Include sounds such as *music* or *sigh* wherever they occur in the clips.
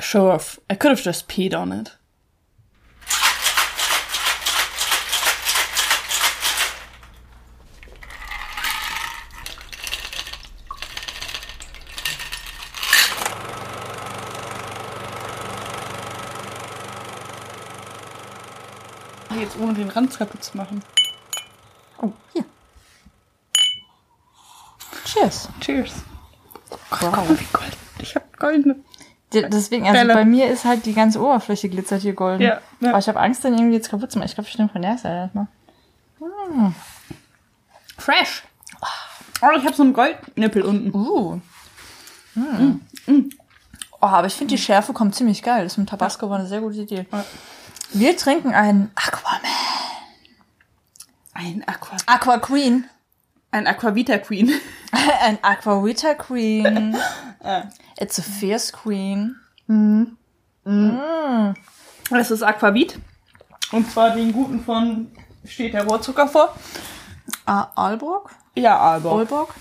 Show off. I could have just peed on it. Jetzt ohne den Rand kaputt zu machen. Oh, hier. Cheers. Cheers. Wow. Golden. Ich hab goldene. Deswegen, also Bälle. bei mir ist halt die ganze Oberfläche glitzert hier golden. Ja, ja. Aber ich habe Angst, dann irgendwie jetzt kaputt zu machen. Ich glaube, ich nehme von der Seite erstmal. Fresh. Oh, ich hab so einen Goldnippel unten. Uh. Mm. Oh, aber ich finde, die Schärfe kommt ziemlich geil. Das mit Tabasco war eine sehr gute Idee. Ja. Wir trinken einen Aquaman. Ein Aqua. Aqua Queen. Ein Aquavita Queen. *laughs* Ein Aquavita Queen. *laughs* It's a fierce queen. Das ist Aquavit. Und zwar den guten von, steht der Rohrzucker vor? Ah, Aalborg? Ja, Aalborg. Olborg?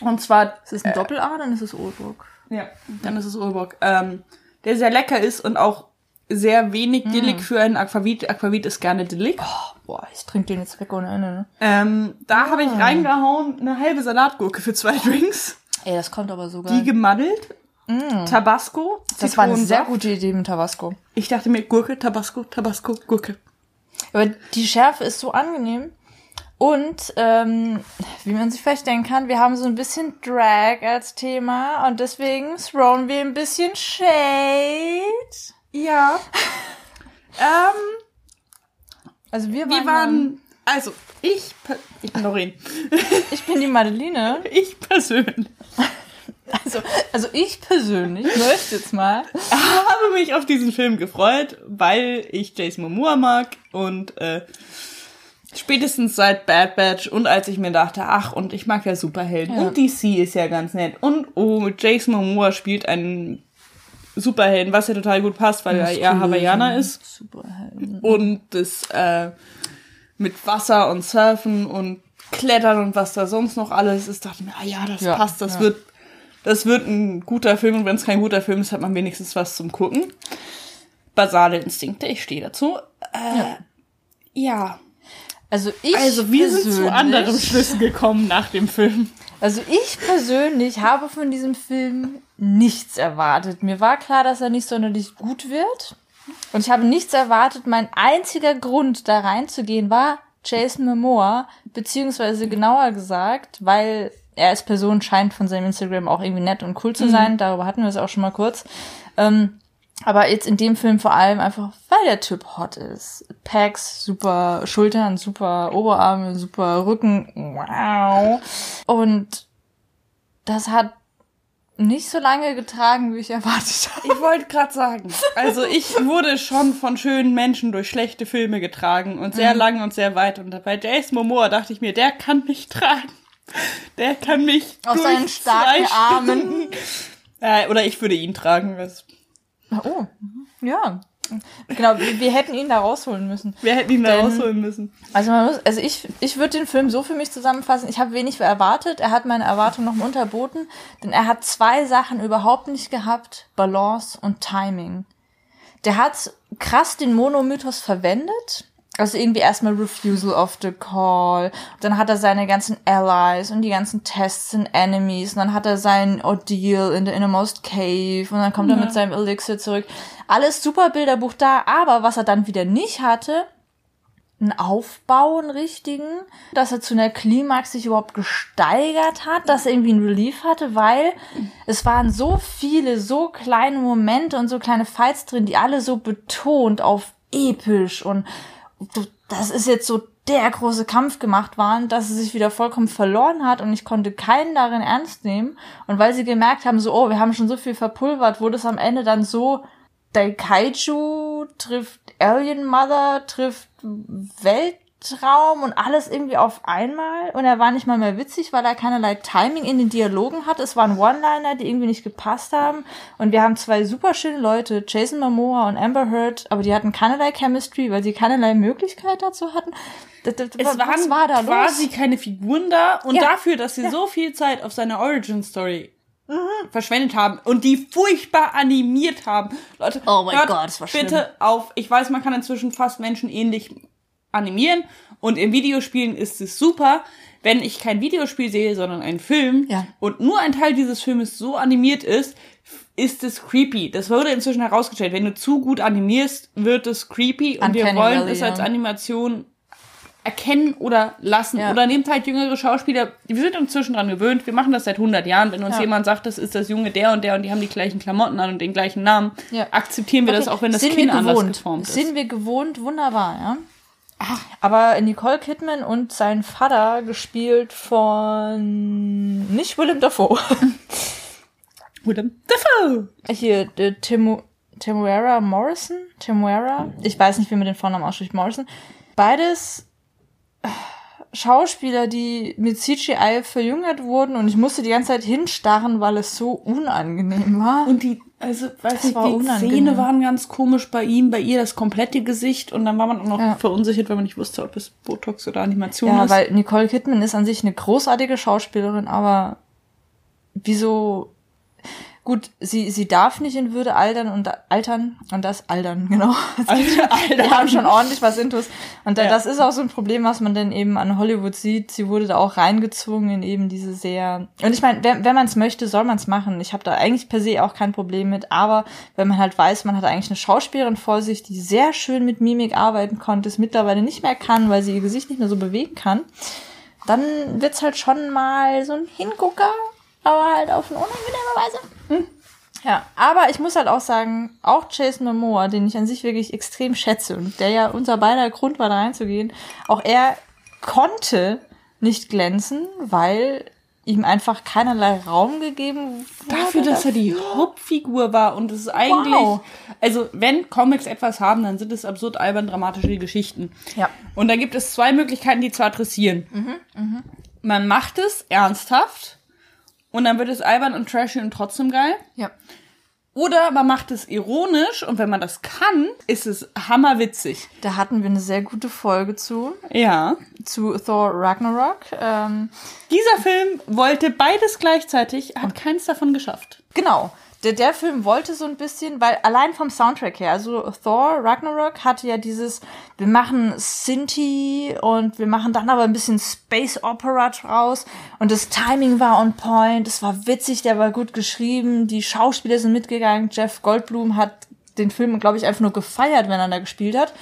Und zwar, Ist es ein Doppel-A, dann ist es Olborg. ja, dann ist es Aalborg. Ähm, der sehr lecker ist und auch sehr wenig dillig für einen Aquavit. Aquavit ist gerne dillig. Oh, boah, ich trinke den jetzt weg ohne Ende. Ne? Ähm, da habe ich reingehauen eine halbe Salatgurke für zwei Drinks. Ey, das kommt aber so Die geil. Gemaddelt. Tabasco. Das war eine sehr gute Idee mit Tabasco. Ich dachte mir, Gurke, Tabasco, Tabasco, Gurke. Aber die Schärfe ist so angenehm. Und ähm, wie man sich vielleicht denken kann, wir haben so ein bisschen Drag als Thema und deswegen throwen wir ein bisschen Shade. Ja. *laughs* ähm, Also wir waren, wir waren, also, ich, ich bin Doreen. ich bin die Madeline. *laughs* Ich persönlich Also, also ich persönlich möchte jetzt mal. *laughs* habe mich auf diesen Film gefreut, weil ich Jason Momoa mag und äh, spätestens seit Bad Batch und als ich mir dachte, ach, und ich mag ja Superhelden Ja. und DC ist ja ganz nett und oh, Jason Momoa spielt einen Superhelden, was ja total gut passt, weil er eher Hawaiianer ist Superhelden. und das äh, mit Wasser und Surfen und Klettern und was da sonst noch alles ist, dachte ich mir, ah ja, das Ja, passt, das ja. wird, das wird ein guter Film und wenn es kein guter Film ist, hat man wenigstens was zum Gucken. Basale Instinkte, ich stehe dazu. Äh, ja. Also ich Also wir sind zu anderen Schlüssen gekommen nach dem Film. Also ich persönlich habe von diesem Film nichts erwartet. Mir war klar, dass er nicht sonderlich gut wird. Und ich habe nichts erwartet. Mein einziger Grund, da reinzugehen, war Jason Momoa, beziehungsweise genauer gesagt, weil er als Person scheint von seinem Instagram auch irgendwie nett und cool zu sein. Darüber hatten wir es auch schon mal kurz. Ähm, aber jetzt in dem Film vor allem einfach, weil der Typ hot ist. Pecs, super Schultern, super Oberarme, super Rücken. Wow. Und das hat nicht so lange getragen, wie ich erwartet habe. Ich wollte gerade sagen, also ich wurde schon von schönen Menschen durch schlechte Filme getragen und Mhm. sehr lang und sehr weit. Und bei Jason Momoa dachte ich mir, der kann mich tragen. Der kann mich Auf seinen starken Armen. *laughs* Äh, oder ich würde ihn tragen. Das- Oh, ja. Genau, wir, wir hätten ihn da rausholen müssen. Wir hätten ihn da Denn- rausholen müssen. Also man muss, also ich, ich würde den Film so für mich zusammenfassen. Ich habe wenig erwartet. Er hat meine Erwartungen noch unterboten, denn er hat zwei Sachen überhaupt nicht gehabt: Balance und Timing. Der hat krass den Monomythos verwendet. Also irgendwie erstmal Refusal of the Call. Dann hat er seine ganzen Allies und die ganzen Tests und Enemies. Und dann hat er sein Ordeal in the Innermost Cave. Und dann kommt er mit seinem Elixir zurück. Alles super Bilderbuch da. Aber was er dann wieder nicht hatte, einen Aufbau, einen richtigen, dass er zu einer Klimax sich überhaupt gesteigert hat, dass er irgendwie einen Relief hatte, weil es waren so viele, so kleine Momente und so kleine Fights drin, die alle so betont auf episch und das ist jetzt so der große Kampf gemacht waren, dass es sich wieder vollkommen verloren hat und ich konnte keinen darin ernst nehmen. Und weil sie gemerkt haben, so, oh, wir haben schon so viel verpulvert, wurde es am Ende dann so, Daikaiju trifft Alien Mother, trifft Weltraum und alles irgendwie auf einmal. Und er war nicht mal mehr witzig, weil er keinerlei Timing in den Dialogen hat. Es waren One-Liner, die irgendwie nicht gepasst haben. Und wir haben zwei super schöne Leute, Jason Momoa und Amber Heard, aber die hatten keinerlei Chemistry, weil sie keinerlei Möglichkeit dazu hatten. Das, das, Es was waren war da quasi los? keine Figuren da und Ja. dafür, dass sie so viel Zeit auf seine Origin-Story verschwendet haben und die furchtbar animiert haben. Leute, Oh mein Gott, das war schlimm. bitte auf. Ich weiß, man kann inzwischen fast Menschen ähnlich animieren und in Videospielen ist es super. Wenn ich kein Videospiel sehe, sondern einen Film Ja. und nur ein Teil dieses Filmes so animiert ist, ist es creepy. Das wurde inzwischen herausgestellt. Wenn du zu gut animierst, wird es creepy und wir Uncanny wollen Valley, es als. Animation erkennen oder lassen. Ja. Oder nehmt halt jüngere Schauspieler. Wir sind inzwischen dran gewöhnt. Wir machen das seit 100 Jahren. Wenn uns Ja. jemand sagt, das ist das Junge der und der und die haben die gleichen Klamotten an und den gleichen Namen, Ja. akzeptieren wir das Okay, auch, wenn das wir anders geformt ist. Sind wir gewohnt, wunderbar, ja. Aber Nicole Kidman und sein Vater gespielt von nicht Willem Dafoe. *laughs* Willem Dafoe. Hier, der Timu, Timuera Morrison? Timuera? Ich weiß nicht, wie man den Vornamen ausspricht. Morrison. Beides äh, Schauspieler, die mit CGI verjüngert wurden und ich musste die ganze Zeit hinstarren, weil es so unangenehm war. Und die, also, weiß ich, war die unangenehm. Zähne waren ganz komisch bei ihm, bei ihr das komplette Gesicht und dann war man auch noch Ja. verunsichert, weil man nicht wusste, ob es Botox oder Animation Ja, ist. weil Nicole Kidman ist an sich eine großartige Schauspielerin, aber wieso gut, sie sie darf nicht in Würde altern und altern und das altern, *laughs* genau. Wir haben schon ordentlich was intus. Und da, Ja. das ist auch so ein Problem, was man dann eben an Hollywood sieht. Sie wurde da auch reingezwungen in eben diese sehr. Und ich meine, wenn, wenn man es möchte, soll man es machen. Ich habe da eigentlich per se auch kein Problem mit. Aber wenn man halt weiß, man hat eigentlich eine Schauspielerin vor sich, die sehr schön mit Mimik arbeiten konnte, es mittlerweile nicht mehr kann, weil sie ihr Gesicht nicht mehr so bewegen kann, dann wird's halt schon mal so ein Hingucker, aber halt auf eine unangenehme Weise. Ja, aber ich muss halt auch sagen, auch Jason Momoa, den ich an sich wirklich extrem schätze und der ja unser beider Grund war, da reinzugehen, auch er konnte nicht glänzen, weil ihm einfach keinerlei Raum gegeben wurde. Dafür, dass er die Hauptfigur war und es ist eigentlich, Wow. also wenn Comics etwas haben, dann sind es absurd albern dramatische Geschichten. Ja. Und da gibt es zwei Möglichkeiten, die zu adressieren. Man macht es ernsthaft und dann wird es albern und trashy und trotzdem geil. Ja. Oder man macht es ironisch und wenn man das kann, ist es hammerwitzig. Da hatten wir eine sehr gute Folge zu, Ja. zu Thor Ragnarok. Ähm, Dieser Film wollte beides gleichzeitig, hat keins davon geschafft. Genau. Der, der Film wollte so ein bisschen, weil allein vom Soundtrack her, also Thor Ragnarok hatte ja dieses, wir machen Sinti und wir machen dann aber ein bisschen Space Opera draus und das Timing war on point, es war witzig, der war gut geschrieben, die Schauspieler sind mitgegangen, Jeff Goldblum hat den Film, glaube ich, einfach nur gefeiert, wenn er da gespielt hat.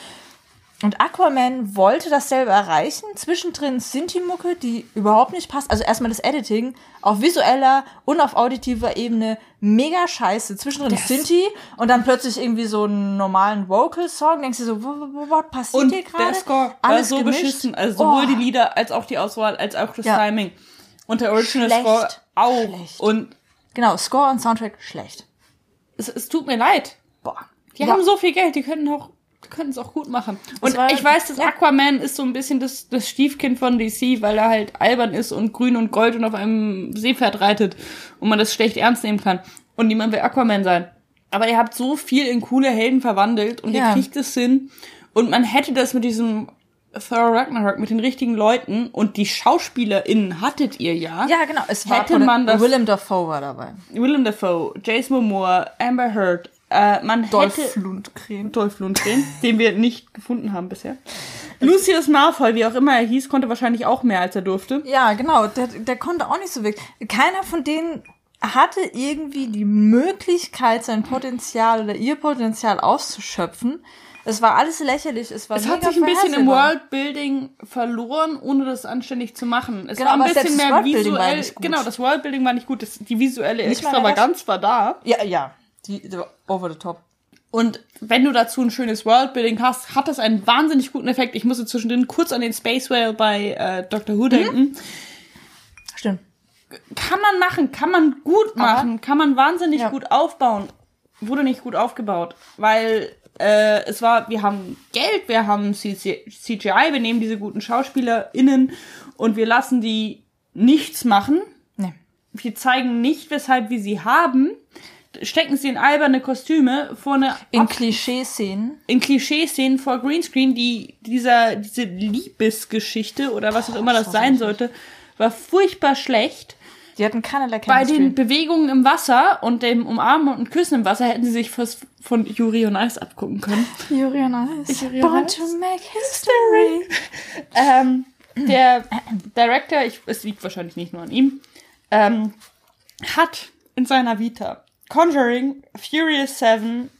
Und Aquaman wollte dasselbe erreichen. Zwischendrin Sinti-Mucke, die überhaupt nicht passt. Also erstmal das Editing auf visueller und auf auditiver Ebene mega scheiße. Zwischendrin Das- Sinti und dann plötzlich irgendwie so einen normalen Vocal-Song. Denkst du so, was passiert Und hier gerade? der Score war Alles so gemischt. beschissen. Also sowohl Oh. die Lieder als auch die Auswahl, als auch das Ja. Timing. Und der Original Schlecht. Score auch. Schlecht. Und Genau, Score und Soundtrack schlecht. es, es tut mir leid. Boah. Die Ja. haben so viel Geld, die könnten auch die könnten es auch gut machen. Und war- ich weiß, dass. Aquaman ist so ein bisschen das, das Stiefkind von DC, weil er halt albern ist und grün und gold und auf einem Seepferd reitet und man das schlecht ernst nehmen kann. Und niemand will Aquaman sein. Aber ihr habt so viel in coole Helden verwandelt und Ja. ihr kriegt es hin. Und man hätte das mit diesem Thor Ragnarok, mit den richtigen Leuten und die SchauspielerInnen hattet ihr ja. Ja, genau. Es war Hätte man das- Willem Dafoe war dabei. Willem Dafoe, Jason Momoa, Amber Heard, äh, man Dolph hätte... Lundgren. Dolph Lundgren, den wir nicht gefunden haben bisher. Lucius Malfoy, wie auch immer er hieß, konnte wahrscheinlich auch mehr, als er durfte. Ja, genau. Der, der konnte auch nicht so wirklich. Keiner von denen hatte irgendwie die Möglichkeit, sein Potenzial oder ihr Potenzial auszuschöpfen. Es war alles lächerlich. Es war Es hat sich ein bisschen im. Worldbuilding verloren, ohne das anständig zu machen. Es Genau, war ein bisschen mehr visuell. Genau, das Worldbuilding war nicht gut. Das, die visuelle Nicht Extravaganz war da. Ja, ja. Die, die over the top. Und wenn du dazu ein schönes Worldbuilding hast, hat das einen wahnsinnig guten Effekt. Ich musste zwischendrin kurz an den Space Whale bei äh, Doctor Mhm. Who denken. Stimmt. kann man machen, kann man gut machen, kann man wahnsinnig Ja. gut aufbauen. Wurde nicht gut aufgebaut, weil äh, es war, wir haben Geld, wir haben CGI, wir nehmen diese guten SchauspielerInnen und wir lassen die nichts machen. Nee. Wir zeigen nicht, weshalb wir sie haben, stecken sie in alberne Kostüme vor eine In Klischee-Szenen. in Klischee-Szenen vor Greenscreen, die dieser diese Liebesgeschichte oder was auch immer das sein sollte, war furchtbar schlecht. Die hatten keinerlei bei Chemistry. den Bewegungen im Wasser und dem Umarmen und Küssen im Wasser hätten sie sich was von Yuri und Ice abgucken können. *laughs* Yuri on Ice. Yuri Born Ice. to make history. Ähm, der *clears throat* Director, ich, es liegt wahrscheinlich nicht nur an ihm, ähm, hat in seiner Vita Conjuring, Furious 7,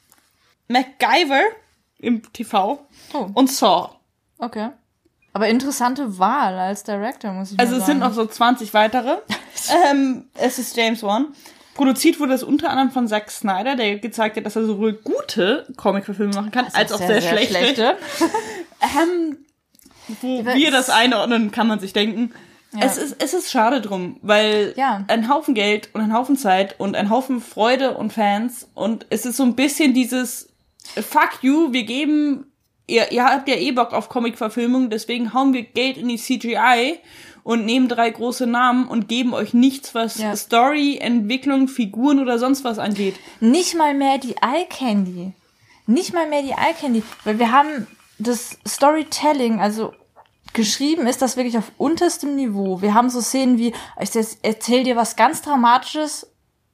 MacGyver im TV Oh. und Saw. Okay. Aber interessante Wahl als Director, muss ich Also mal es sagen. sind noch so 20 weitere. *laughs* ähm, es ist James Wan. Produziert wurde es unter anderem von Zack Snyder, der gezeigt hat, dass er sowohl gute Comic-Verfilme machen kann, als auch sehr, schlechte. *laughs* Ähm, wo wir es- das einordnen, kann man sich denken. Ja. Es, ist, es ist schade drum, weil Ja. ein Haufen Geld und ein Haufen Zeit und ein Haufen Freude und Fans und es ist so ein bisschen dieses Fuck you, wir geben, ihr, ihr habt ja eh Bock auf Comic-Verfilmung, deswegen hauen wir Geld in die CGI und nehmen drei große Namen und geben euch nichts, was Ja. Story, Entwicklung, Figuren oder sonst was angeht. Nicht mal mehr die Eye Candy. Nicht mal mehr die Eye Candy. Weil wir haben das Storytelling, also geschrieben ist das wirklich auf unterstem Niveau. Wir haben so Szenen wie, ich erzähle dir was ganz Dramatisches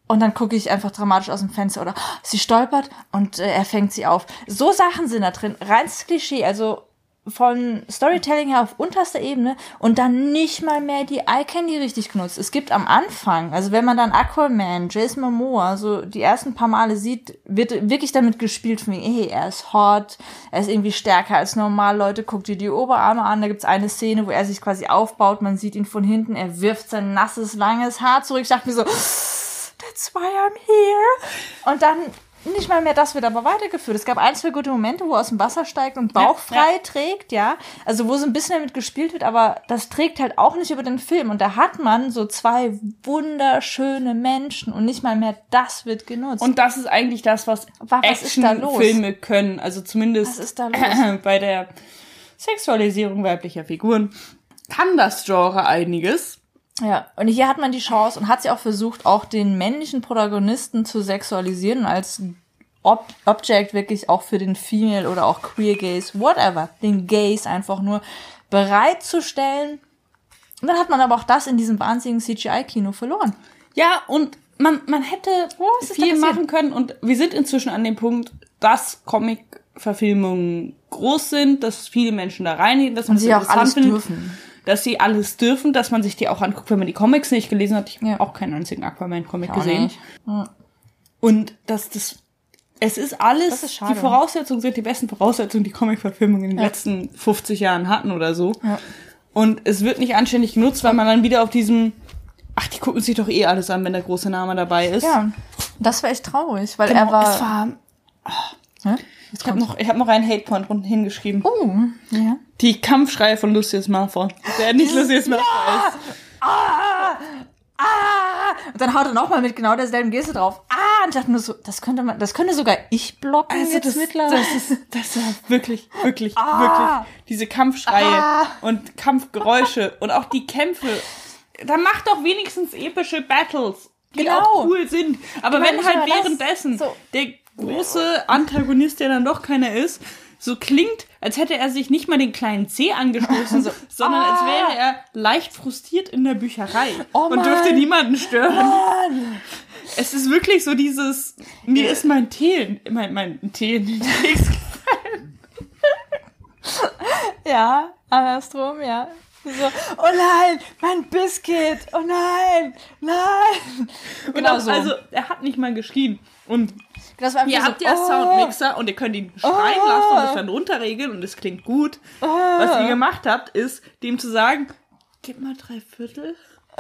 und dann gucke ich einfach dramatisch aus dem Fenster oder sie stolpert und äh, er fängt sie auf. So Sachen sind da drin. Reines Klischee, also von Storytelling her auf unterster Ebene und dann nicht mal mehr die Eye Candy richtig genutzt. Es gibt am Anfang, also wenn man dann Aquaman, Jason Momoa, so die ersten paar Male sieht, wird wirklich damit gespielt von wegen, hey, er ist hot, er ist irgendwie stärker als normal, Leute, guckt dir die Oberarme an, da gibt's eine Szene, wo er sich quasi aufbaut, man sieht ihn von hinten, er wirft sein nasses, langes Haar zurück, ich dachte mir so, that's why I'm here. Und dann nicht mal mehr das wird aber weitergeführt. Es gab ein, zwei gute Momente, wo er aus dem Wasser steigt und bauchfrei ja. trägt, ja. Also wo so ein bisschen damit gespielt wird, aber das trägt halt auch nicht über den Film. Und da hat man so zwei wunderschöne Menschen und nicht mal mehr das wird genutzt. Und das ist eigentlich das, was, Was ist da los? Actionfilme können. Also zumindest Was ist da los? *laughs* bei der Sexualisierung weiblicher Figuren kann das Genre einiges. Ja, und hier hat man die Chance und hat sie auch versucht, auch den männlichen Protagonisten zu sexualisieren und als Ob Object wirklich auch für den Female oder auch Queer Gays, whatever, den Gays einfach nur bereitzustellen. Und dann hat man aber auch das in diesem wahnsinnigen CGI-Kino verloren. Ja, und man, man hätte da viel machen können und wir sind inzwischen an dem Punkt, dass Comic-Verfilmungen groß sind, dass viele Menschen da reingehen, dass man sie auch alles findet, dürfen. Dass sie alles dürfen, dass man sich die auch anguckt, wenn man die Comics nicht gelesen hat. Ich habe Ja. auch keinen einzigen Aquaman-Comic gesehen. nicht. Und dass das es ist alles, Das ist schade. die Voraussetzungen sind die besten Voraussetzungen, die Comic-Verfilmungen in den Ja. letzten 50 Jahren hatten oder so. Ja. Und es wird nicht anständig genutzt, weil man dann wieder auf diesem, ach, die gucken sich doch eh alles an, wenn der große Name dabei ist. Ja, das war echt traurig, weil Genau, er war. es war Hä? Ich habe noch, ich hab noch einen Hatepoint unten hingeschrieben. Oh, ja. Die Kampfschreie von Lucius Malfoy. Der nicht Lucius Malfoy ist. Ah! Und dann haut er nochmal mit genau derselben Geste drauf. Ah! Und ich dachte nur so, das könnte man, das könnte sogar ich blocken Also jetzt das, mittlerweile. das ist, das war wirklich, wirklich, Ah. wirklich. Diese Kampfschreie Ah. und Kampfgeräusche und auch die Kämpfe. Da macht doch wenigstens epische Battles, die Genau. auch cool sind. Aber meine, wenn halt das. währenddessen So. der große Antagonist, der dann doch keiner ist, so klingt, als hätte er sich nicht mal den kleinen C angestoßen, So. *laughs* sondern als Ah. wäre er leicht frustriert in der Bücherei Oh und dürfte niemanden stören. Mann. Es ist wirklich so dieses, mir ist mein Tee, mein, mein Tee in den Keks gefallen. Ja, andersrum, ja. So, oh nein, mein Biscuit, oh nein, nein. Genau auch, so. Also, er hat nicht mal geschrien. Und Das war ihr so, habt ja oh, Soundmixer und ihr könnt ihn schreien Oh. lassen und es dann runterregeln und es klingt gut. Was ihr gemacht habt, ist, dem zu sagen, gib mal drei Viertel,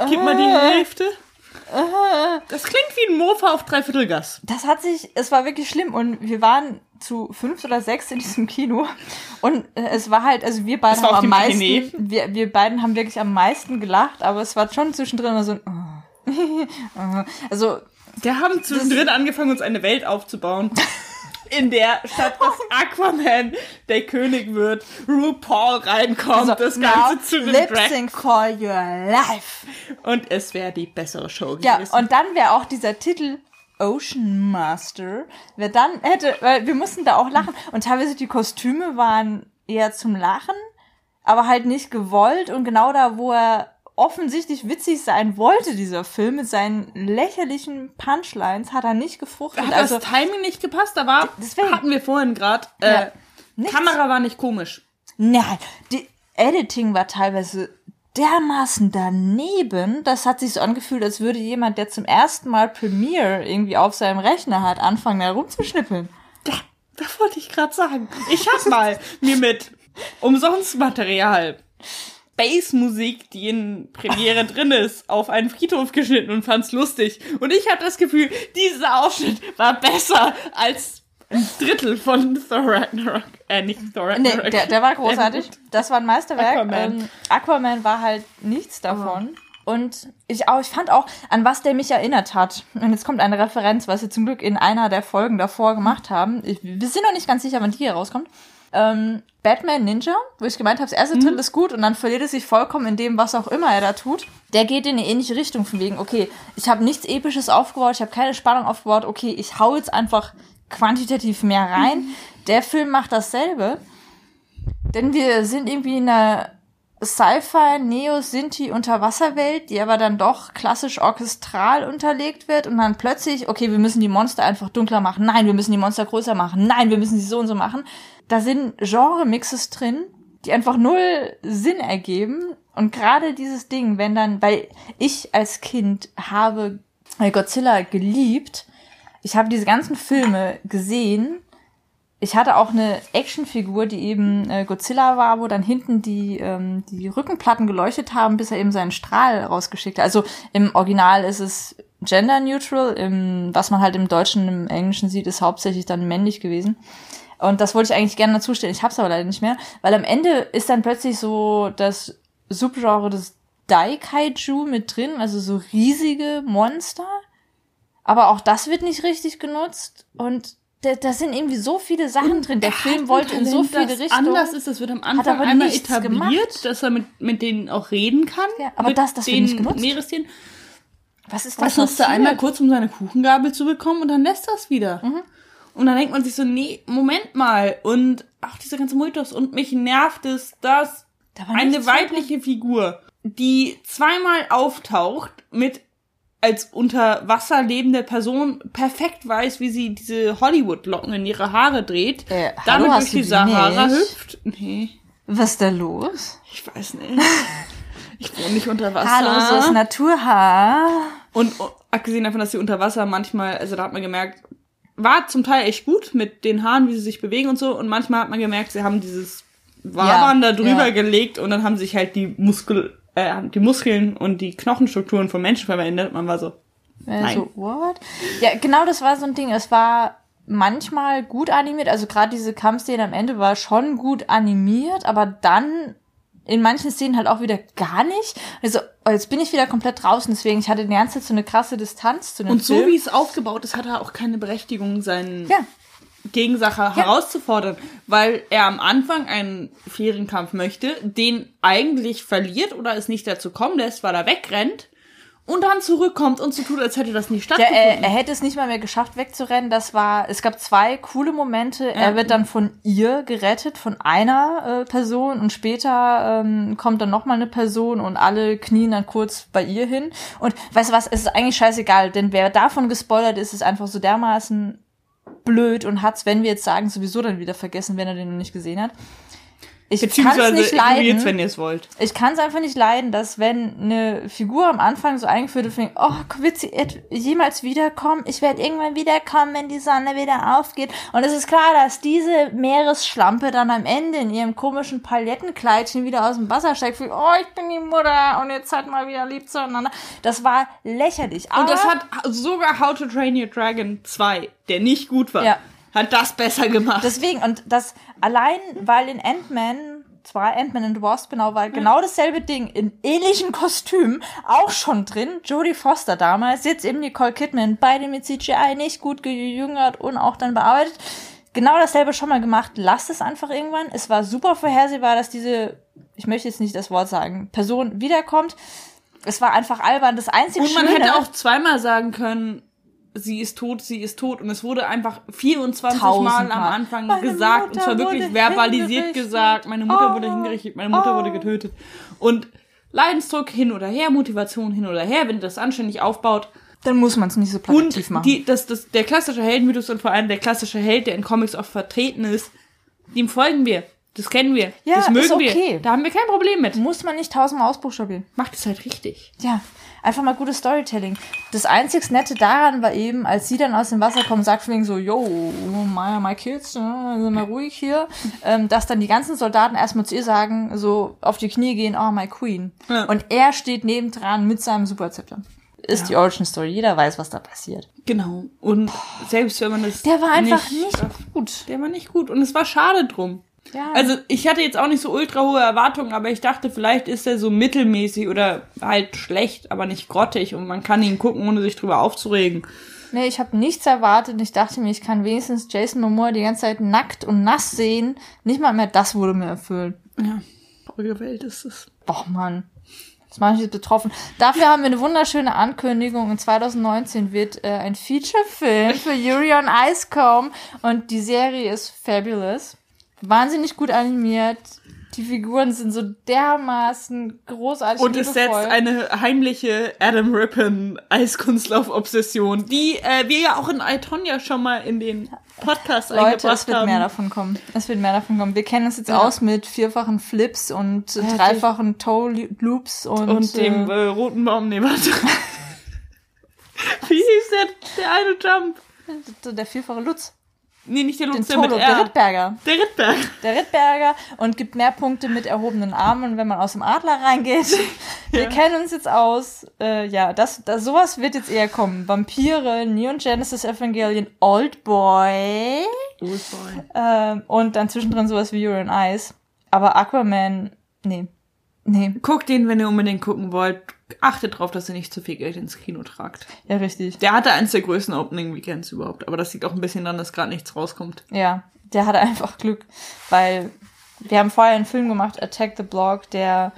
gib mal die Hälfte. Das klingt wie ein Mofa auf Dreiviertelgas. Das hat sich, es war wirklich schlimm und wir waren zu fünf oder sechs in diesem Kino und äh, es war halt, also wir beide Es war haben am meisten, wir, wir beiden haben wirklich am meisten gelacht, aber es war schon zwischendrin so ein, oh. *laughs* also Wir haben zwischendrin angefangen, uns eine Welt aufzubauen. *laughs* In der statt dass Aquaman der König wird, RuPaul reinkommt, das now Ganze zu lip sync for your life. und es wäre die bessere Show Ja, gewesen. und dann wäre auch dieser Titel Ocean Master, wer dann hätte, weil wir mussten da auch lachen und teilweise die Kostüme waren eher zum Lachen, aber halt nicht gewollt und genau da, wo er offensichtlich witzig sein wollte, dieser Film, mit seinen lächerlichen Punchlines, hat er nicht gefruchtet. Hat also, das Timing nicht gepasst? Da war, Deswegen. hatten wir vorhin gerade, äh, Ja. Kamera war nicht komisch. nein, die Editing war teilweise dermaßen daneben, das hat sich so angefühlt, als würde jemand, der zum ersten Mal Premiere irgendwie auf seinem Rechner hat, anfangen, da rumzuschnippeln. Da, da wollte ich gerade sagen. Ich hab mal mir mit umsonst Material Bassmusik, die in Premiere drin ist, auf einen Friedhof geschnitten und fand's lustig. Und ich habe das Gefühl, dieser Ausschnitt war besser als ein Drittel von Thor Ragnarok. Äh, nicht Thor Nee, Ragnarok. der, der war großartig. Das war ein Meisterwerk. Aquaman. Ähm, Aquaman war halt nichts davon. Und ich auch, ich fand auch, an was der mich erinnert hat. Und jetzt kommt eine Referenz, was wir zum Glück in einer der Folgen davor gemacht haben. Ich, wir sind noch nicht ganz sicher, wann die hier rauskommt. Ähm, Batman Ninja, wo ich gemeint habe, das erste Drittel ist gut und dann verliert es sich vollkommen in dem, was auch immer er da tut. Der geht in eine ähnliche Richtung, von wegen, okay, ich habe nichts Episches aufgebaut, ich habe keine Spannung aufgebaut, okay, ich hau jetzt einfach quantitativ mehr rein. Der Film macht dasselbe. Denn wir sind irgendwie in einer Sci-Fi, Neo-Sinti Unterwasserwelt, die aber dann doch klassisch orchestral unterlegt wird und dann plötzlich, okay, wir müssen die Monster einfach dunkler machen. Nein, wir müssen die Monster größer machen. Nein, wir müssen sie so und so machen. Da sind Genre-Mixes drin, die einfach null Sinn ergeben. Und gerade dieses Ding, wenn dann, weil ich als Kind habe äh, Godzilla geliebt, ich habe diese ganzen Filme gesehen. Ich hatte auch eine Actionfigur, die eben äh, Godzilla war, wo dann hinten die, ähm, die Rückenplatten geleuchtet haben, bis er eben seinen Strahl rausgeschickt hat. Also im Original ist es gender neutral, im, was man halt im Deutschen, im Englischen sieht, ist hauptsächlich dann männlich gewesen. Und das wollte ich eigentlich gerne dazustellen. Ich hab's aber leider nicht mehr, weil am Ende ist dann plötzlich so das Subgenre des Daikaiju mit drin, also so riesige Monster. Aber auch das wird nicht richtig genutzt und da, da sind irgendwie so viele Sachen drin. Der Er Film wollte in so viele das Richtungen. Anders ist, das wird am Anfang aber einmal etabliert, gemacht. dass er mit, mit denen auch reden kann. Ja, aber das- das wird nicht genutzt. Meerestieren. Was ist da Das nutzt er einmal kurz, um seine Kuchengabel zu bekommen und dann lässt es wieder. Mhm. Und dann denkt man sich so, nee, Moment mal. Und auch dieser ganze Mythos. Und mich nervt es, dass Da eine weibliche Figur, die zweimal auftaucht, mit als unter Wasser lebende Person perfekt weiß, wie sie diese Hollywood-Locken in ihre Haare dreht, Äh, hallo, damit hast durch du die Sahara nicht? hüpft. Nee, Was ist da los? ich weiß nicht. *laughs* Ich wohne nicht unter Wasser. Hallo, so ist Naturhaar. Und abgesehen davon, dass sie unter Wasser manchmal, also da hat man gemerkt, war zum Teil echt gut mit den Haaren, wie sie sich bewegen und so. Und manchmal hat man gemerkt, sie haben dieses Wabern Ja, da drüber ja. gelegt und dann haben sich halt die Muskel, äh, die Muskeln und die Knochenstrukturen von Menschen verwendet. Man war so, Äh, Nein. so, what? Ja, genau das war so ein Ding. Es war manchmal gut animiert. Also gerade diese Kampfszene am Ende war schon gut animiert, aber dann in manchen Szenen halt auch wieder gar nicht. Also jetzt bin ich wieder komplett draußen, deswegen ich hatte die ganze Zeit so eine krasse Distanz zu dem Und so Film. wie es aufgebaut ist, hat er auch keine Berechtigung, seinen ja, Gegensacher herauszufordern, weil er am Anfang einen fairen Kampf möchte, den eigentlich verliert oder es nicht dazu kommen lässt, weil er wegrennt und dann zurückkommt und so tut, als hätte das nie der, stattgefunden. er, er hätte es nicht mal mehr geschafft wegzurennen. Das war, es gab zwei coole Momente. Er wird dann von ihr gerettet, von einer äh, Person und später ähm, kommt dann nochmal eine Person und alle knien dann kurz bei ihr hin. Und weißt du was, es ist eigentlich scheißegal, denn wer davon gespoilert ist, ist einfach so dermaßen blöd und hat's, wenn wir jetzt sagen, sowieso dann wieder vergessen, wenn er den noch nicht gesehen hat. Ich kann es Beziehungsweise nicht leiden. wenn ihr es wollt. Ich kann es einfach nicht leiden, dass wenn eine Figur am Anfang so eingeführt wird, denkt, oh, wird sie jemals wiederkommen? Ich werde irgendwann wiederkommen, wenn die Sonne wieder aufgeht. Und es ist klar, dass diese Meeresschlampe dann am Ende in ihrem komischen Palettenkleidchen wieder aus dem Wasser steigt. Wie, oh, ich bin die Mutter und jetzt seid mal wieder lieb zueinander. Das war lächerlich. Aber Und das hat sogar How to Train Your Dragon 2, der nicht gut war, Ja. Hat das besser gemacht. Deswegen, und das allein, weil in Ant-Man, zwar Ant-Man and the Wasp, genau, war genau dasselbe Ding in ähnlichen Kostümen auch schon drin. Jodie Foster damals, jetzt eben Nicole Kidman, beide mit CGI nicht gut gejüngert und auch dann bearbeitet. Genau dasselbe schon mal gemacht. Lasst es einfach irgendwann. Es war super vorhersehbar, dass diese, ich möchte jetzt nicht das Wort sagen, Person wiederkommt. Es war einfach albern. Das einzige und man Schöne, hätte auch zweimal sagen können, sie ist tot, sie ist tot. Und es wurde einfach 24 Mal am Tausendmal. Anfang Meine gesagt. Und Mutter zwar wirklich wurde verbalisiert gesagt. Meine Mutter wurde Oh. hingerichtet, meine Mutter Oh. wurde getötet. Und Leidensdruck hin oder her, Motivation hin oder her, wenn ihr das anständig aufbaut. Dann muss man es nicht so plakativ Und machen. die, das, das, der klassische Heldenmythos und vor allem der klassische Held, der in Comics oft vertreten ist, dem folgen wir. Das kennen wir. Ja, das mögen ist okay. wir. Da haben wir kein Problem mit. muss man nicht tausendmal ausbuchstabieren. Macht es halt richtig. Ja, einfach mal gutes Storytelling. Das einzig Nette daran war eben, als sie dann aus dem Wasser kommen, sagt von wegen so, yo, my, my kids, äh, sind mal ruhig hier, ähm, dass dann die ganzen Soldaten erstmal zu ihr sagen, so auf die Knie gehen, oh, my queen. Ja. Und er steht nebendran mit seinem Superzepter. Ist die Origin Story. Jeder weiß, was da passiert. Genau. Und selbst wenn man das. Der war einfach nicht, gut. Der war nicht gut. Und es war schade drum. Ja. Also ich hatte jetzt auch nicht so ultra hohe Erwartungen, aber ich dachte, vielleicht ist er so mittelmäßig oder halt schlecht, aber nicht grottig und man kann ihn gucken, ohne sich drüber aufzuregen. Nee, ich habe nichts erwartet und ich dachte mir, ich kann wenigstens Jason Momoa die ganze Zeit nackt und nass sehen. Nicht mal mehr das wurde mir erfüllt. Ja, traurige Welt ist es. Boah, Mann. Das mache ich jetzt betroffen. Dafür haben wir eine wunderschöne Ankündigung. In 2019 wird äh, ein Feature-Film für Yuri on Ice kommen. Und die Serie ist fabulous. Wahnsinnig gut animiert. Die Figuren sind so dermaßen großartig Und es setzt liebevoll. eine heimliche Adam Rippon Eiskunstlauf-Obsession, die äh, wir ja auch in Altonia schon mal in den Podcast Leute, eingebracht es wird haben. mehr davon kommen. Es wird mehr davon kommen. Wir kennen uns jetzt Ja. aus mit vierfachen Flips und äh, dreifachen Toe-Loops und, Und dem äh, äh, roten Baum, nee, warte. *laughs* Wie hieß der, der eine Jump? äh, der vierfache Lutz. Nee, nicht der Den Lutz, der mit Tolo, der. Rittberger. Der Rittberg. der Rittberger und gibt mehr Punkte mit erhobenen Armen, wenn man aus dem Adler reingeht. *laughs* Wir Ja. kennen uns jetzt aus. Äh, ja, das, das, sowas wird jetzt eher kommen. Vampire, Neon Genesis Evangelion, Old Boy ähm, und dann zwischendrin sowas wie in Ice. Aber Aquaman, nee. Nee, Guckt den, wenn ihr unbedingt gucken wollt. Achtet drauf, dass ihr nicht zu viel Geld ins Kino tragt. ja, richtig. Der hatte eins der größten Opening-Weekends überhaupt. Aber das liegt auch ein bisschen daran, dass gerade nichts rauskommt. Ja, der hatte einfach Glück, weil wir haben vorher einen Film gemacht, Attack the Block, der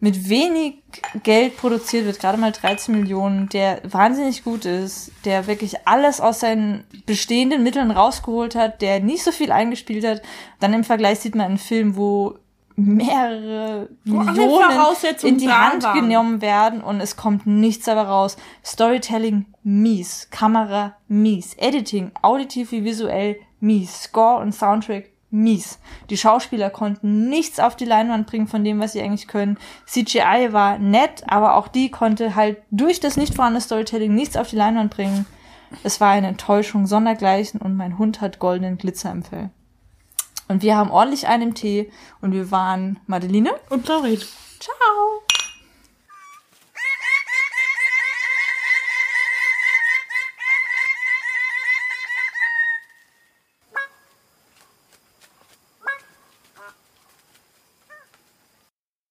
mit wenig Geld produziert wird, gerade mal 13 Millionen, der wahnsinnig gut ist, der wirklich alles aus seinen bestehenden Mitteln rausgeholt hat, der nicht so viel eingespielt hat. Dann im Vergleich sieht man einen Film, wo mehrere Millionen Voraussetzungen in die Hand waren. genommen werden und es kommt nichts dabei raus. Storytelling mies, Kamera mies, Editing auditiv wie visuell mies, Score und Soundtrack mies. Die Schauspieler konnten nichts auf die Leinwand bringen von dem, was sie eigentlich können. CGI war nett, aber auch die konnte halt durch das nicht vorhandene Storytelling nichts auf die Leinwand bringen. Es war eine Enttäuschung sondergleichen und mein Hund hat goldenen Glitzer im Fell. Und wir haben ordentlich einen im Tee und wir waren Madeline. Und Laurit. Ciao!